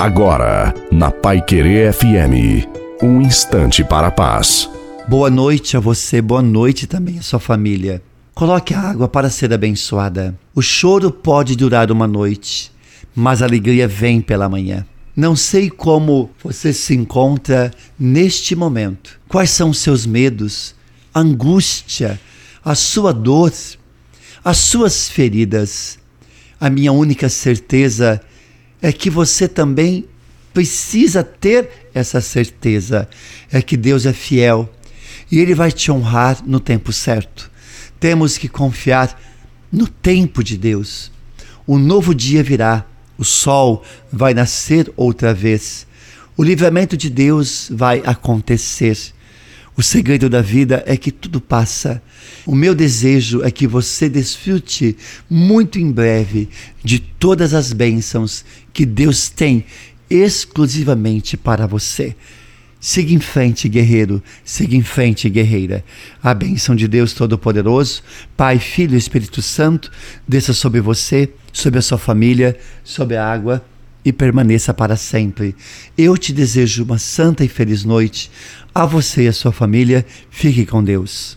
Agora, na Pai Querer FM, um instante para a paz. Boa noite a você, boa noite também à sua família. Coloque a água para ser abençoada. O choro pode durar uma noite, mas a alegria vem pela manhã. Não sei como você se encontra neste momento. Quais são os seus medos, a angústia, a sua dor, as suas feridas. A minha única certeza é que você também precisa ter essa certeza. É que Deus é fiel e Ele vai te honrar no tempo certo. Temos que confiar no tempo de Deus. Um novo dia virá, o sol vai nascer outra vez, o livramento de Deus vai acontecer. O segredo da vida é que tudo passa. O meu desejo é que você desfrute muito em breve de todas as bênçãos que Deus tem exclusivamente para você. Siga em frente, guerreiro. Siga em frente, guerreira. A bênção de Deus Todo-Poderoso, Pai, Filho e Espírito Santo, desça sobre você, sobre a sua família, sobre a água e permaneça para sempre. Eu te desejo uma santa e feliz noite. A você e a sua família, fique com Deus.